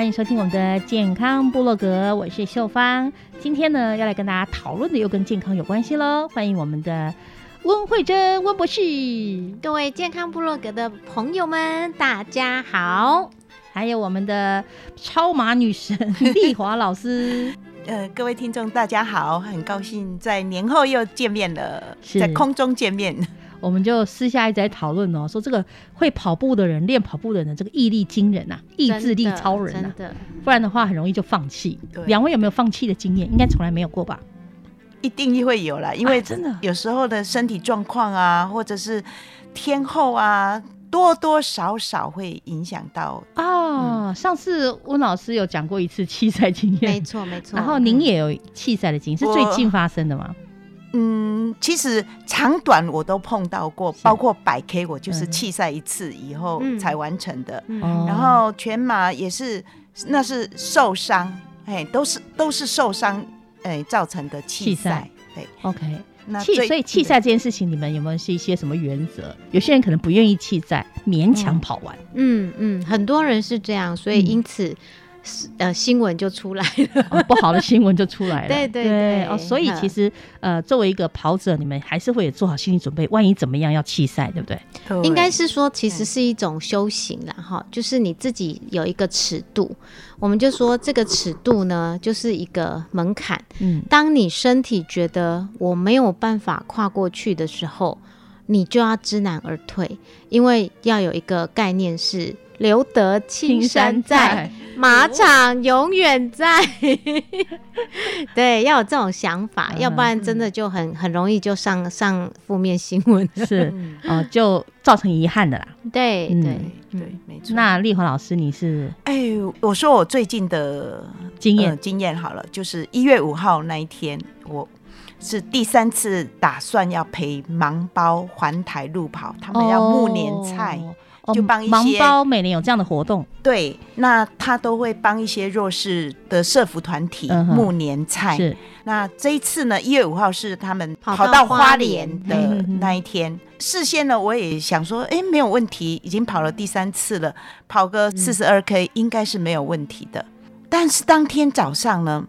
欢迎收听我们的健康部落格，我是秀芳。今天呢，要来跟大家讨论的又跟健康有关系喽。欢迎我们的温慧珍温博士，各位健康部落格的朋友们，大家好。还有我们的超马女神丽华老师，呃，各位听众大家好，很高兴在年后又见面了，在空中见面。我们就私下一直在讨论哦，说这个会跑步的人，练跑步的人，这个毅力惊人呐，意志力超人呐，不然的话很容易就放弃。两位有没有放弃的经验？应该从来没有过吧？一定会有啦，因为真的有时候的身体状况啊，或者是天后啊，多多少少会影响到啊。上次温老师有讲过一次弃赛经验，没错没错。然后您也有弃赛的经验，是最近发生的吗？嗯，其实长短我都碰到过，包括百 K，我就是弃赛一次以后才完成的。然后全马也是，那是受伤，哎，都是都是受伤，哎造成的弃赛。对，OK，那弃所以弃赛这件事情，你们有没有是一些什么原则？有些人可能不愿意弃赛，勉强跑完。嗯嗯，很多人是这样，所以因此。呃，新闻就出来了，不好的新闻就出来了。对对对，哦，所以其实呃，作为一个跑者，你们还是会有做好心理准备，万一怎么样要弃赛，对不对？应该是说，其实是一种修行啦，哈，就是你自己有一个尺度，我们就说这个尺度呢，就是一个门槛。嗯，当你身体觉得我没有办法跨过去的时候，你就要知难而退，因为要有一个概念是。留得青山在，马场永远在。对，要有这种想法，要不然真的就很很容易就上上负面新闻，是哦，就造成遗憾的啦。对对对，没错。那丽华老师，你是？哎，我说我最近的经验经验好了，就是一月五号那一天，我是第三次打算要陪盲包环台路跑，他们要募年菜。就帮一些盲包每年有这样的活动，对，那他都会帮一些弱势的社服团体募年菜。是，那这一次呢，一月五号是他们跑到花莲的那一天。事先呢，我也想说，哎，没有问题，已经跑了第三次了，跑个四十二 K 应该是没有问题的。但是当天早上呢，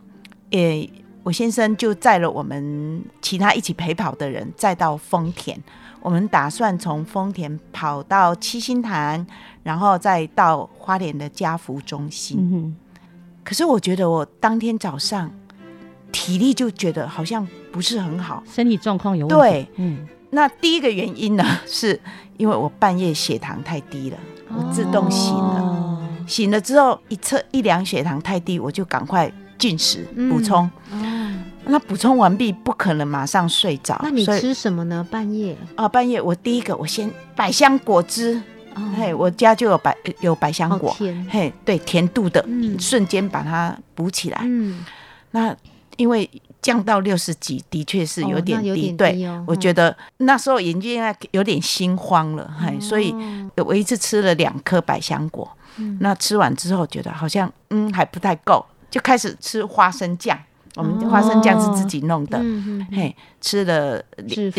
诶，我先生就载了我们其他一起陪跑的人，再到丰田。我们打算从丰田跑到七星潭，然后再到花莲的家福中心。可是我觉得我当天早上体力就觉得好像不是很好，身体状况有问题。对，嗯，那第一个原因呢，是因为我半夜血糖太低了，我自动醒了，醒了之后一测一量血糖太低，我就赶快进食补充。那补充完毕，不可能马上睡着。那你吃什么呢？半夜啊，半夜我第一个我先百香果汁，嘿，我家就有百有百香果，嘿，对，甜度的，瞬间把它补起来。嗯，那因为降到六十几，的确是有点低。对，我觉得那时候眼睛有点心慌了，嘿，所以我一次吃了两颗百香果。那吃完之后，觉得好像嗯还不太够，就开始吃花生酱。我们花生酱是自己弄的，嘿，吃了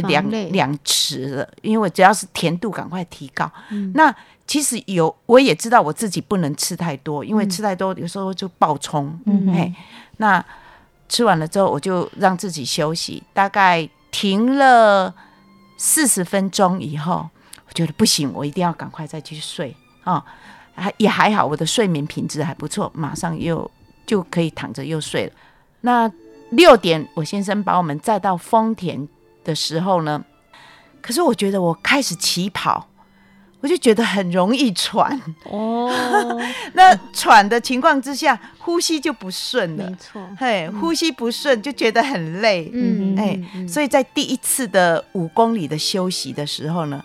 两两匙了，因为只要是甜度赶快提高。那其实有我也知道我自己不能吃太多，因为吃太多有时候就爆冲。嘿，那吃完了之后，我就让自己休息，大概停了四十分钟以后，我觉得不行，我一定要赶快再去睡啊。还也还好，我的睡眠品质还不错，马上又就可以躺着又睡了。那六点，我先生把我们载到丰田的时候呢，可是我觉得我开始起跑，我就觉得很容易喘。哦。那喘的情况之下，呼吸就不顺了，没错，嘿，呼吸不顺就觉得很累，嗯，哎，所以在第一次的五公里的休息的时候呢，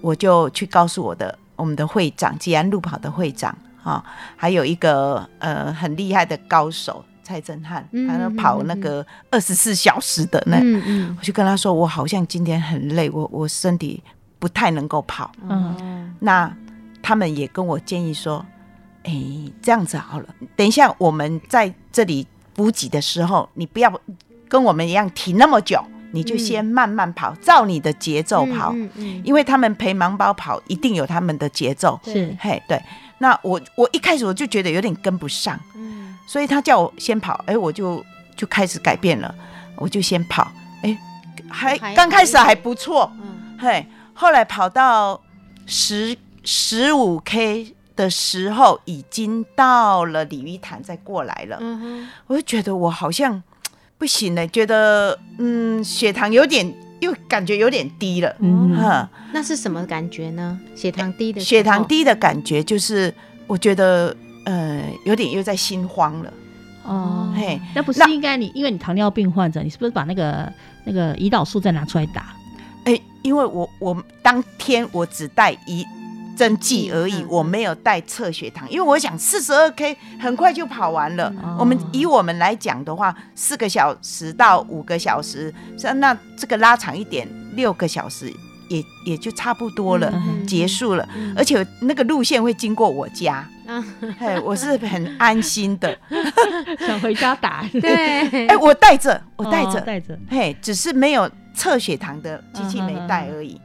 我就去告诉我的我们的会长，吉安路跑的会长啊，还有一个呃很厉害的高手。蔡振汉，他要跑那个二十四小时的那，我就跟他说，我好像今天很累，我我身体不太能够跑。嗯，那他们也跟我建议说，哎，这样子好了，等一下我们在这里补给的时候，你不要跟我们一样停那么久，你就先慢慢跑，照你的节奏跑。嗯嗯，因为他们陪盲包跑，一定有他们的节奏。是，嘿，对。那我我一开始我就觉得有点跟不上。嗯。所以他叫我先跑，哎，我就就开始改变了，我就先跑，哎，还刚开始还不错，嗯，嘿，后来跑到十十五 K 的时候，已经到了鲤鱼潭，再过来了，嗯，我就觉得我好像不行了，觉得嗯，血糖有点又感觉有点低了，嗯。哼，那是什么感觉呢？血糖低的血糖低的感觉就是我觉得。呃，有点又在心慌了哦，嘿，那不是应该你，因为你糖尿病患者，你是不是把那个那个胰岛素再拿出来打？哎，因为我我当天我只带一针剂而已，我没有带测血糖，因为我想四十二 K 很快就跑完了。我们以我们来讲的话，四个小时到五个小时，那这个拉长一点，六个小时也也就差不多了，结束了。而且那个路线会经过我家。嘿，我是很安心的，想回家打。对，哎，我带着，我带着，带着。嘿，只是没有测血糖的机器没带而已。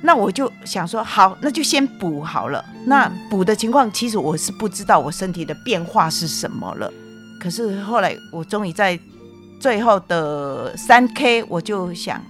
那我就想说，好，那就先补好了。那补的情况，其实我是不知道我身体的变化是什么了。可是后来，我终于在最后的三 K，我就想。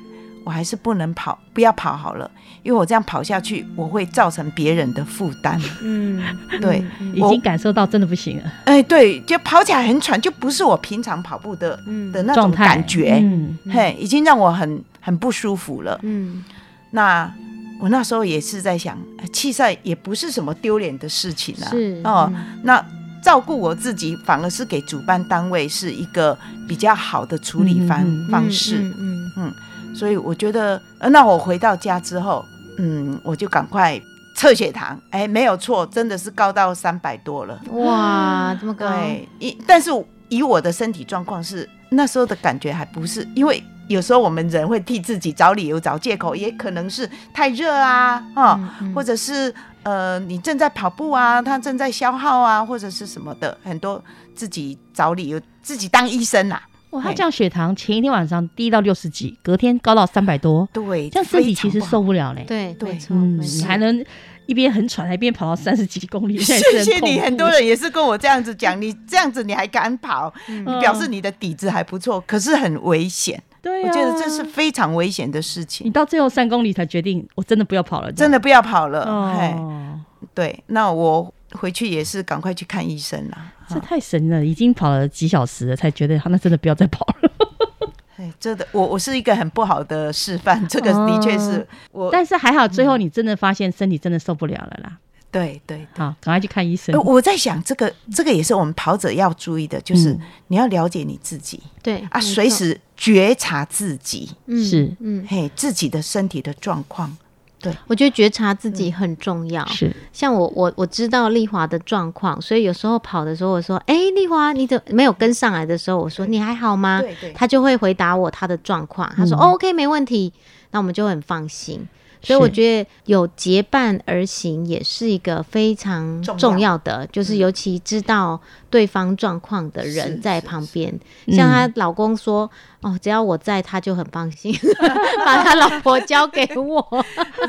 我还是不能跑，不要跑好了，因为我这样跑下去，我会造成别人的负担。嗯，对，已经感受到真的不行了。哎，对，就跑起来很喘，就不是我平常跑步的的那种感觉。嗯，嘿，已经让我很很不舒服了。嗯，那我那时候也是在想，弃赛也不是什么丢脸的事情啊。是哦，那照顾我自己，反而是给主办单位是一个比较好的处理方方式。嗯嗯。所以我觉得，呃，那我回到家之后，嗯，我就赶快测血糖，哎，没有错，真的是高到三百多了。哇，这么高！对，一但是以我的身体状况是那时候的感觉还不是，因为有时候我们人会替自己找理由、找借口，也可能是太热啊，啊，或者是呃，你正在跑步啊，它正在消耗啊，或者是什么的，很多自己找理由，自己当医生呐。哇，他这样血糖前一天晚上低到六十几，隔天高到三百多，对，这样身体其实受不了嘞。对对，嗯，你还能一边很喘，还一边跑到三十几公里，谢谢你。很多人也是跟我这样子讲，你这样子你还敢跑，表示你的底子还不错，可是很危险。对，我觉得这是非常危险的事情。你到最后三公里才决定，我真的不要跑了，真的不要跑了。哦，对，那我回去也是赶快去看医生啦。这太神了，已经跑了几小时了，才觉得他那真的不要再跑了。哎，真的，我我是一个很不好的示范，这个的确是我。但是还好，最后你真的发现身体真的受不了了啦。对对，好，赶快去看医生。我在想，这个这个也是我们跑者要注意的，就是你要了解你自己，对啊，随时觉察自己，是嗯，嘿，自己的身体的状况。对，我觉得觉察自己很重要。是，像我我我知道丽华的状况，所以有时候跑的时候，我说：“哎，丽华，你怎么没有跟上来的时候，我说你还好吗？”对对，他就会回答我他的状况。他说：“OK，没问题。”那我们就很放心。所以我觉得有结伴而行也是一个非常重要。的，就是尤其知道对方状况的人在旁边。像她老公说：“哦，只要我在，他就很放心，把他老婆交给我。”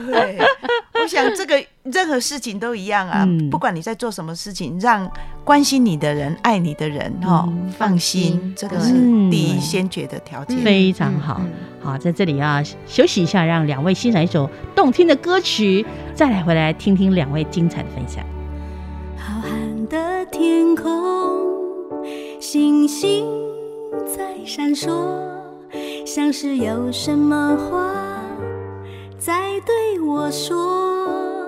对，我想这个任何事情都一样啊，不管你在做什么事情，让关心你的人、爱你的人哈放心，这个是第一先决的条件。非常好。好，在这里啊休息一下，让两位欣赏一首动听的歌曲，再来回来听听两位精彩的分享。浩瀚的天空，星星在闪烁，像是有什么话在对我说，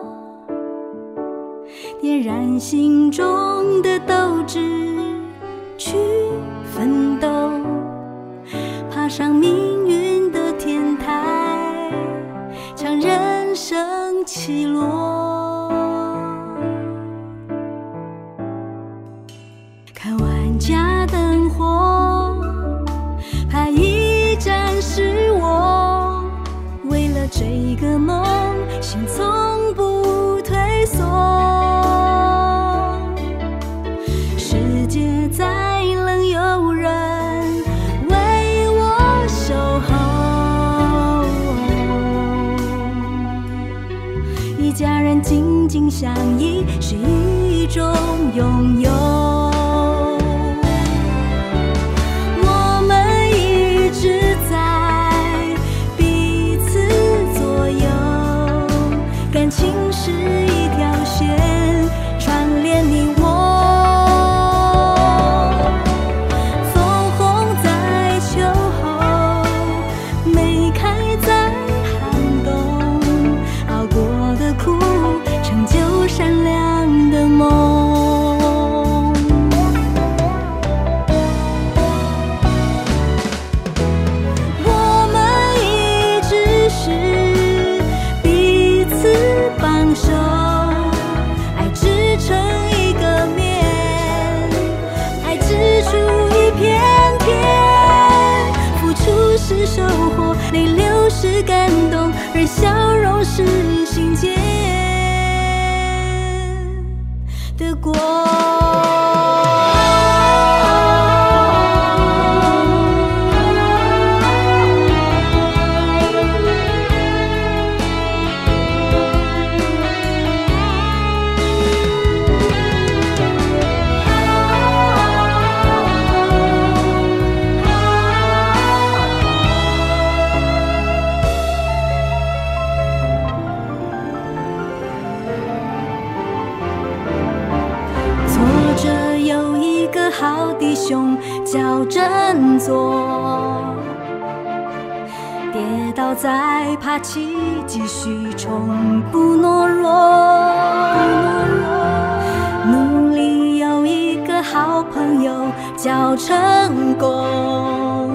点燃心中的斗志，去奋斗，爬上命运的天台，唱。人生起落，相依是一种拥有。好弟兄叫振作，跌倒再爬起，继续从不懦弱。努力有一个好朋友叫成功，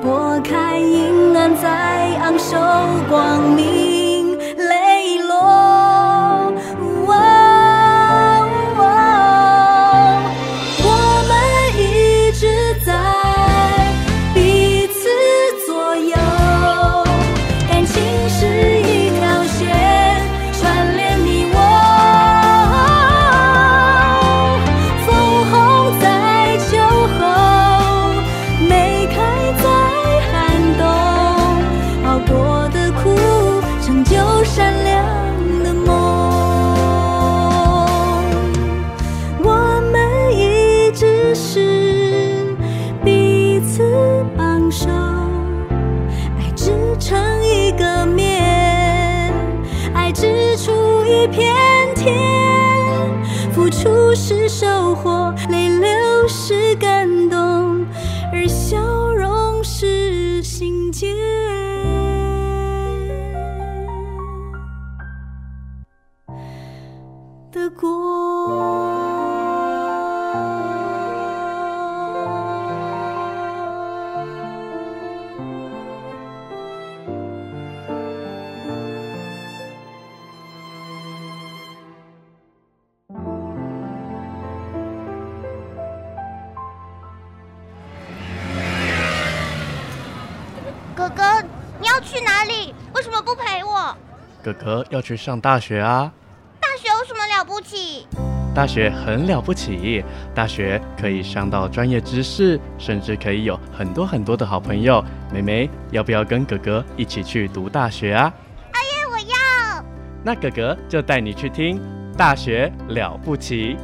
拨开阴暗再昂首光明。哥哥，你要去哪里？为什么不陪我？哥哥要去上大学啊！大学有什么了不起？大学很了不起，大学可以上到专业知识，甚至可以有很多很多的好朋友。妹妹，要不要跟哥哥一起去读大学啊？阿耶，我要。那哥哥就带你去听《大学了不起》。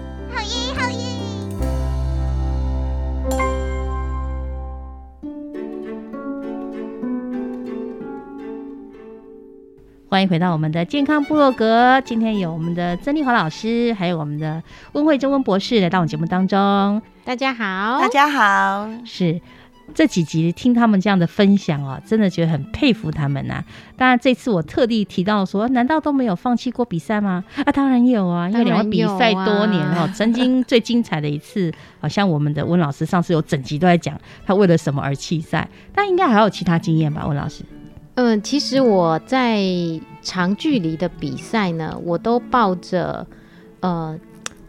欢迎回到我们的健康部落格。今天有我们的曾丽华老师，还有我们的温慧珍温博士来到我们节目当中。大家好，大家好。是这几集听他们这样的分享哦，真的觉得很佩服他们呐。当然，这次我特地提到说，难道都没有放弃过比赛吗？啊，当然有啊，因为两位比赛多年哦，曾经最精彩的一次，好像我们的温老师上次有整集都在讲他为了什么而弃赛，但应该还有其他经验吧，温老师。嗯，其实我在长距离的比赛呢，我都抱着呃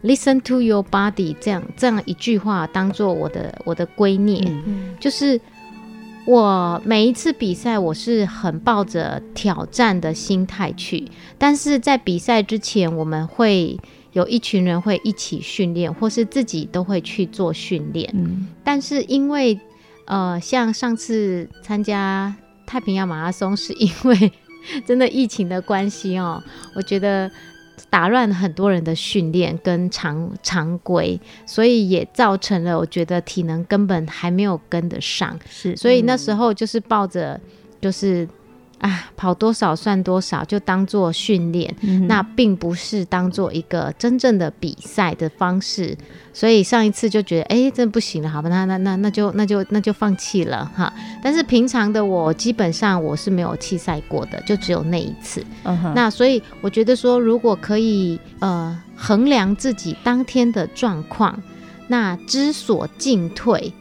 “listen to your body” 这样这样一句话当做我的我的圭臬，就是我每一次比赛，我是很抱着挑战的心态去。但是在比赛之前，我们会有一群人会一起训练，或是自己都会去做训练。嗯，但是因为呃，像上次参加。太平洋马拉松是因为 真的疫情的关系哦，我觉得打乱了很多人的训练跟常常规，所以也造成了我觉得体能根本还没有跟得上。是，所以那时候就是抱着就是。啊，跑多少算多少，就当做训练，那并不是当做一个真正的比赛的方式。所以上一次就觉得，哎，真不行了，好吧，那那那那就那就那就放弃了哈。但是平常的我基本上我是没有弃赛过的，就只有那一次。那所以我觉得说，如果可以呃衡量自己当天的状况，那知所进退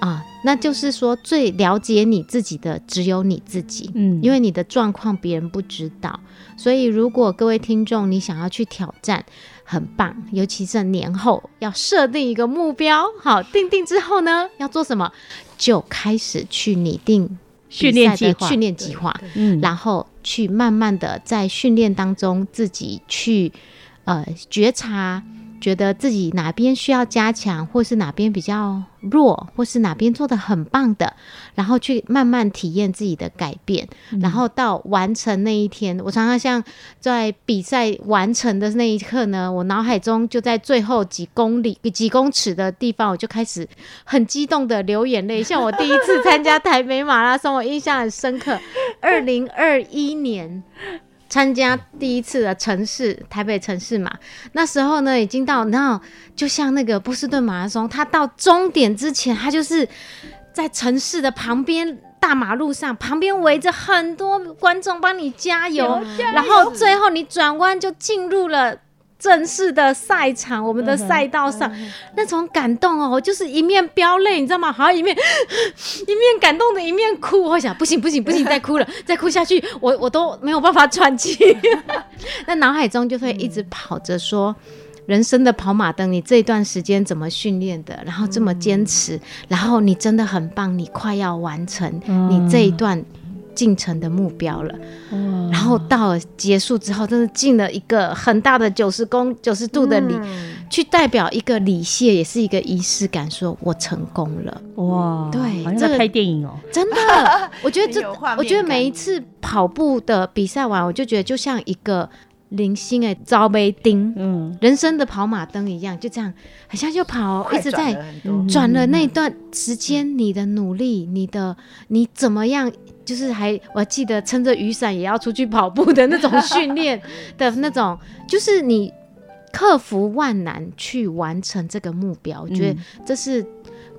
啊。那就是说，最了解你自己的只有你自己，嗯，因为你的状况别人不知道，所以如果各位听众你想要去挑战，很棒，尤其是年后要设定一个目标，好，定定之后呢，要做什么，就开始去拟定训练计划，训练计划，嗯，然后去慢慢的在训练当中自己去呃觉察。觉得自己哪边需要加强，或是哪边比较弱，或是哪边做的很棒的，然后去慢慢体验自己的改变，然后到完成那一天，我常常像在比赛完成的那一刻呢，我脑海中就在最后几公里、几公尺的地方，我就开始很激动的流眼泪。像我第一次参加台北马拉松，我印象很深刻，二零二一年。参加第一次的城市台北城市嘛，那时候呢已经到，然后就像那个波士顿马拉松，它到终点之前，它就是在城市的旁边大马路上，旁边围着很多观众帮你加油，然后最后你转弯就进入了。正式的赛场，我们的赛道上那种感动哦，就是一面飙泪，你知道吗？好像一面 一面感动的一面哭。我想，不行不行不行，再哭了，再哭下去，我我都没有办法喘气。那脑海中就会一直跑着说，人生的跑马灯，你这段时间怎么训练的？然后这么坚持，然后你真的很棒，你快要完成你这一段。进程的目标了，然后到了结束之后，真的进了一个很大的九十公九十度的礼，去代表一个礼谢，也是一个仪式感，说我成功了。哇，对，这个拍电影哦，真的，我觉得这，我觉得每一次跑步的比赛完，我就觉得就像一个零星哎招杯钉，嗯，人生的跑马灯一样，就这样，好像就跑，一直在转了那段时间，你的努力，你的你怎么样？就是还我记得撑着雨伞也要出去跑步的那种训练 的那种，就是你克服万难去完成这个目标，我觉得这是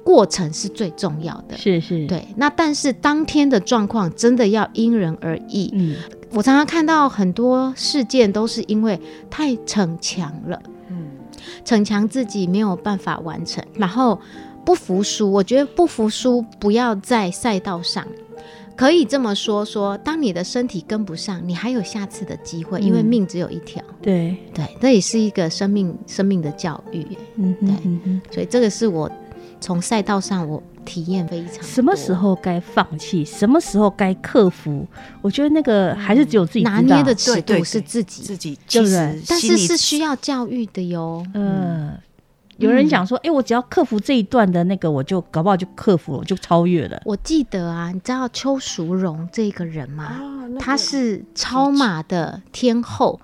过程是最重要的。是是，对。那但是当天的状况真的要因人而异。嗯，我常常看到很多事件都是因为太逞强了，嗯，逞强自己没有办法完成，然后不服输。我觉得不服输不要在赛道上。可以这么说，说当你的身体跟不上，你还有下次的机会，因为命只有一条。对对，这也是一个生命生命的教育。嗯，对，所以这个是我从赛道上我体验非常。什么时候该放弃，什么时候该克服？我觉得那个还是只有自己拿捏的尺度是自己，自己对不对？但是是需要教育的哟。嗯。有人讲说，哎，我只要克服这一段的那个，我就搞不好就克服了，就超越了。我记得啊，你知道邱淑荣这个人吗？他是超马的天后，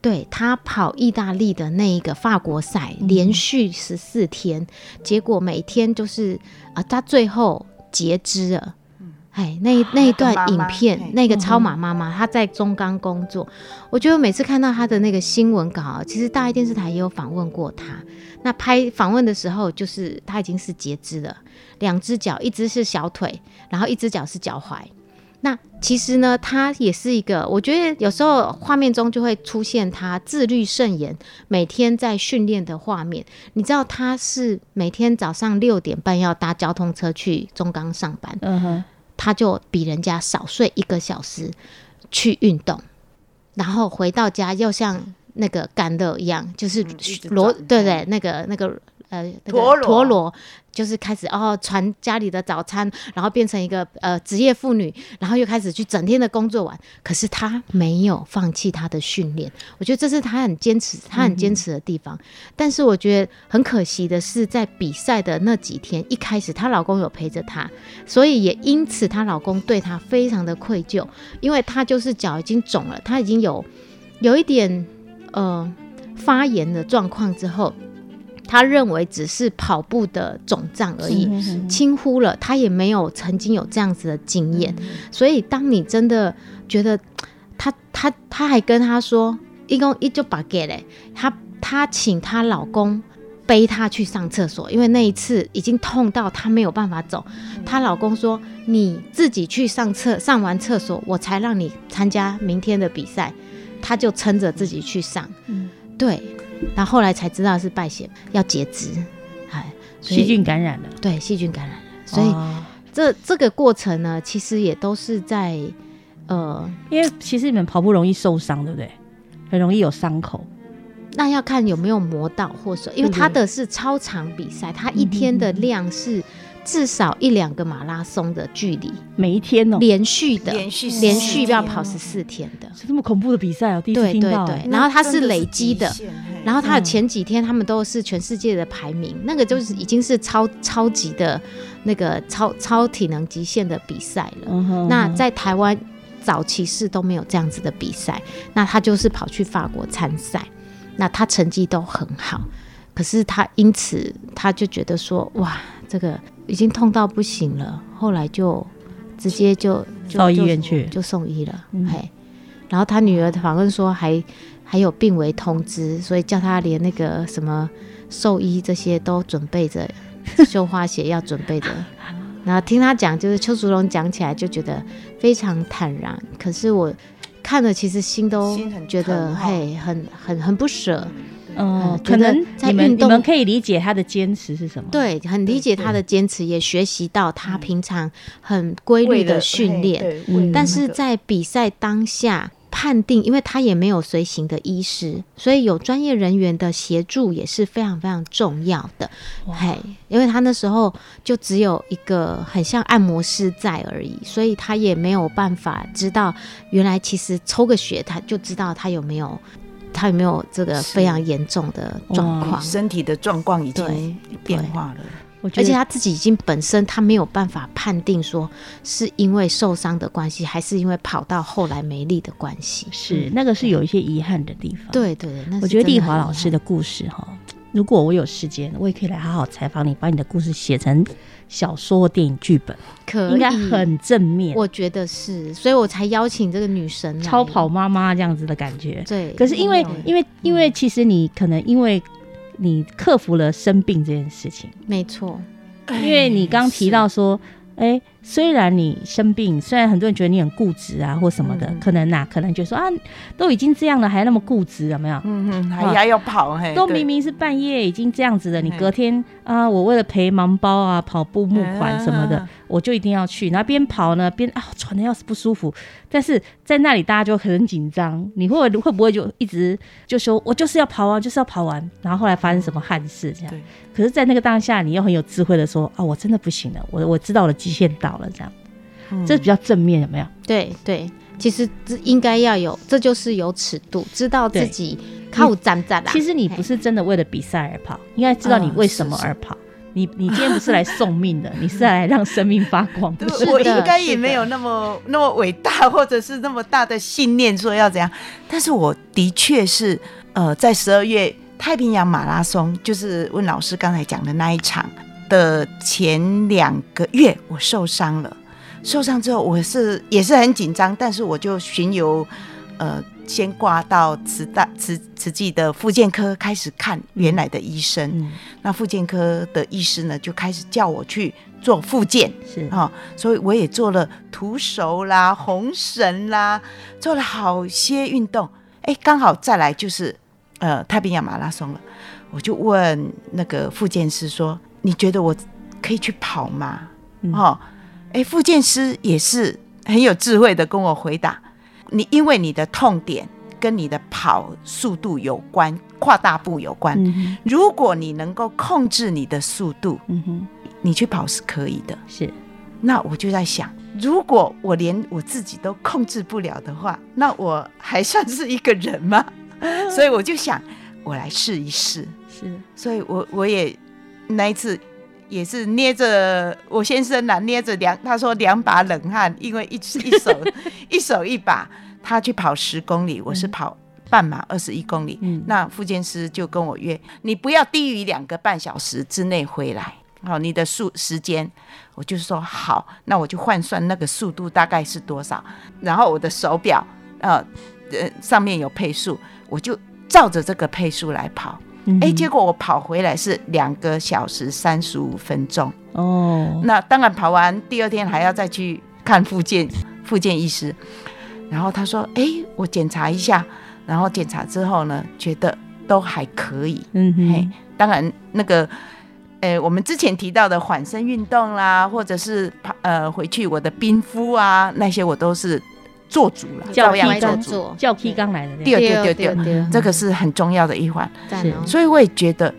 对他跑意大利的那一个法国赛，连续十四天，结果每天就是啊，他最后截肢了。哎，那那一段影片，那个超马妈妈她在中钢工作，我觉得每次看到她的那个新闻稿，其实大爱电视台也有访问过她。那拍访问的时候，就是他已经是截肢了，两只脚，一只是小腿，然后一只脚是脚踝。那其实呢，他也是一个，我觉得有时候画面中就会出现他自律甚严，每天在训练的画面。你知道他是每天早上六点半要搭交通车去中钢上班。嗯哼。他就比人家少睡一个小时去运动，然后回到家又像那个干乐一样，就是罗对对，那个那个。呃，陀螺陀螺就是开始哦，传家里的早餐，然后变成一个呃职业妇女，然后又开始去整天的工作完。可是她没有放弃她的训练，我觉得这是她很坚持，她很坚持的地方。但是我觉得很可惜的是，在比赛的那几天，一开始她老公有陪着她，所以也因此她老公对她非常的愧疚，因为她就是脚已经肿了，她已经有有一点呃发炎的状况之后。他认为只是跑步的肿胀而已，轻忽了。他也没有曾经有这样子的经验，所以当你真的觉得他他他还跟他说一共一就把给嘞，他他请她老公背她去上厕所，因为那一次已经痛到她没有办法走。她老公说：“你自己去上厕，上完厕所我才让你参加明天的比赛。”她就撑着自己去上，嗯对。然后后来才知道是败血要截肢，哎，细菌感染了。对，细菌感染了。所以这这个过程呢，其实也都是在呃，因为其实你们跑步容易受伤，对不对？很容易有伤口。那要看有没有磨到或者，因为他的是超长比赛，他一天的量是。至少一两个马拉松的距离，每一天哦，连续的，连续连续要跑十四天的，是这么恐怖的比赛哦，第一次听到。对对。对，然后它是累积的，然后它的前几天他们都是全世界的排名，那个就是已经是超超级的那个超超体能极限的比赛了。那在台湾早期是都没有这样子的比赛，那他就是跑去法国参赛，那他成绩都很好，可是他因此他就觉得说哇，这个。已经痛到不行了，后来就直接就到医院去，就送医了。嘿，然后他女儿访问说还还有病危通知，所以叫他连那个什么兽医这些都准备着，绣花鞋要准备着。然后听他讲，就是邱淑荣讲起来就觉得非常坦然，可是我看了其实心都觉得嘿很很很不舍。嗯，可能你们你们可以理解他的坚持是什么？对，很理解他的坚持，也学习到他平常很规律的训练。但是在比赛当下判定，因为他也没有随行的医师，所以有专业人员的协助也是非常非常重要的。嘿，因为他那时候就只有一个很像按摩师在而已，所以他也没有办法知道原来其实抽个血他就知道他有没有。他有没有这个非常严重的状况？身体的状况已经变化了，而且他自己已经本身他没有办法判定说是因为受伤的关系，还是因为跑到后来没力的关系。是那个是有一些遗憾的地方。对对，我觉得丽华老师的故事哈。如果我有时间，我也可以来好好采访你，把你的故事写成小说或电影剧本，可应该很正面。我觉得是，所以我才邀请这个女神超跑妈妈这样子的感觉。对，可是因为因为因为其实你可能因为你克服了生病这件事情，没错。因为你刚提到说，哎，虽然你生病，虽然很多人觉得你很固执啊，或什么的，可能呐，可能就说啊，都已经这样了，还那么固执，有没有？嗯嗯，还还要跑，嘿都明明是半夜已经这样子了，你隔天啊，我为了陪盲包啊，跑步募款什么的，我就一定要去，然后边跑呢边啊，喘的要是不舒服，但是在那里大家就很紧张，你会会不会就一直就说我就是要跑完，就是要跑完，然后后来发生什么憾事这样？可是，在那个当下，你又很有智慧的说啊，我真的不行了，我我知道我的极限到了，这样，这比较正面，有没有？对对，其实这应该要有，这就是有尺度，知道自己靠站站其实你不是真的为了比赛而跑，应该知道你为什么而跑。你你今天不是来送命的，你是来让生命发光。的我应该也没有那么那么伟大，或者是那么大的信念说要怎样，但是我的确是呃，在十二月。太平洋马拉松就是问老师刚才讲的那一场的前两个月，我受伤了。受伤之后，我是也是很紧张，但是我就巡游，呃，先挂到慈大慈慈济的复健科开始看原来的医生。那复健科的医师呢，就开始叫我去做复健，是啊，所以我也做了徒手啦、红绳啦，做了好些运动。哎，刚好再来就是。呃，太平洋马拉松了，我就问那个复健师说：“你觉得我可以去跑吗？”哦，哎，复健师也是很有智慧的跟我回答：“你因为你的痛点跟你的跑速度有关，跨大步有关。如果你能够控制你的速度，嗯哼，你去跑是可以的。是，那我就在想，如果我连我自己都控制不了的话，那我还算是一个人吗？” 所以我就想，我来试一试。是，所以我我也那一次也是捏着我先生呐，捏着两，他说两把冷汗，因为一一手一手一把，他去跑十公里，我是跑半马二十一公里。嗯，那副健师就跟我约，你不要低于两个半小时之内回来。好，你的速时间，我就说好，那我就换算那个速度大概是多少，然后我的手表，呃呃，上面有配速。我就照着这个配速来跑，哎，结果我跑回来是两个小时三十五分钟哦。那当然跑完第二天还要再去看复健复健医师，然后他说：“哎，我检查一下。”然后检查之后呢，觉得都还可以。嗯哼，当然那个，呃，我们之前提到的缓身运动啦，或者是跑呃回去我的冰敷啊，那些我都是。做主了，教样做主，教 K 刚来的，对。对对对，这个是很重要的一环。是，所以我也觉得，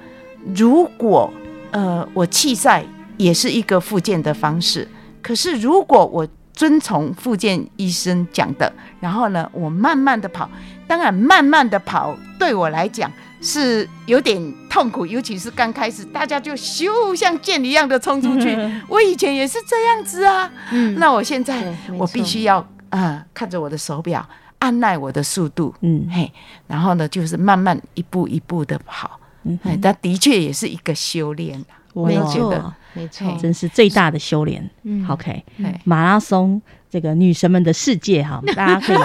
如果呃我弃赛也是一个复健的方式，可是如果我遵从复健医生讲的，然后呢，我慢慢的跑，当然慢慢的跑对我来讲是有点痛苦，尤其是刚开始，大家就咻像箭一样的冲出去。我以前也是这样子啊，嗯，那我现在我必须要。啊，看着我的手表，按耐我的速度，嗯嘿，然后呢，就是慢慢一步一步的跑，嗯，但的确也是一个修炼我觉得没错，真是最大的修炼。嗯，OK，马拉松这个女神们的世界哈，大家可以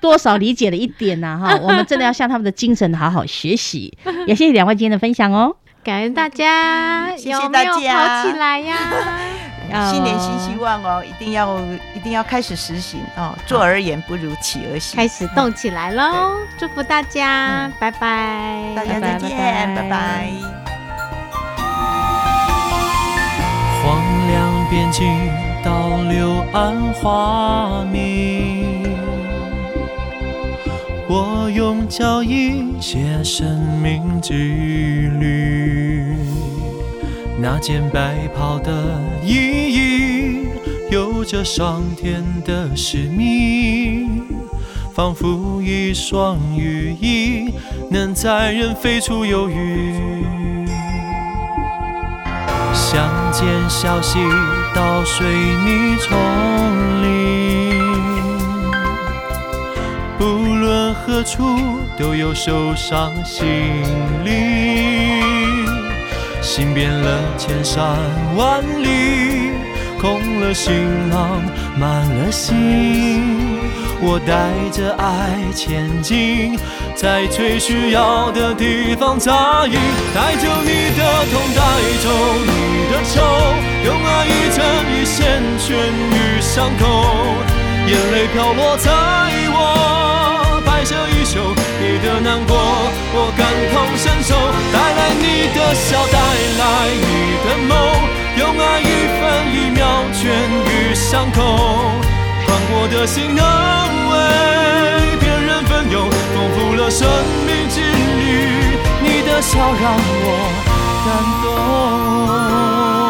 多少理解了一点呐哈，我们真的要向他们的精神好好学习。也谢谢两位今天的分享哦，感恩大家，谢谢大家，跑起来呀！新年新希望哦，一定要一定要开始实行哦。坐而言不如起而行，开始动起来喽！祝福大家，拜拜，大家再见，拜拜。黄粱边境倒流暗花明，我用脚印写生命之旅。那件白袍的意义，有着上天的使命，仿佛一双羽翼，能载人飞出忧郁。乡间小溪，到水泥丛林，不论何处，都有受伤心灵。心变了千山万里，空了行囊，满了心。我带着爱前进，在最需要的地方扎营，带走你的痛，带走你的愁，用爱一针一线痊愈伤口，眼泪飘落在我这一宿，你的难过我感同身受，带来你的笑，带来你的梦，用爱一分一秒痊愈伤口，宽阔的心能为别人分忧，丰富了生命之旅，你的笑让我。感动。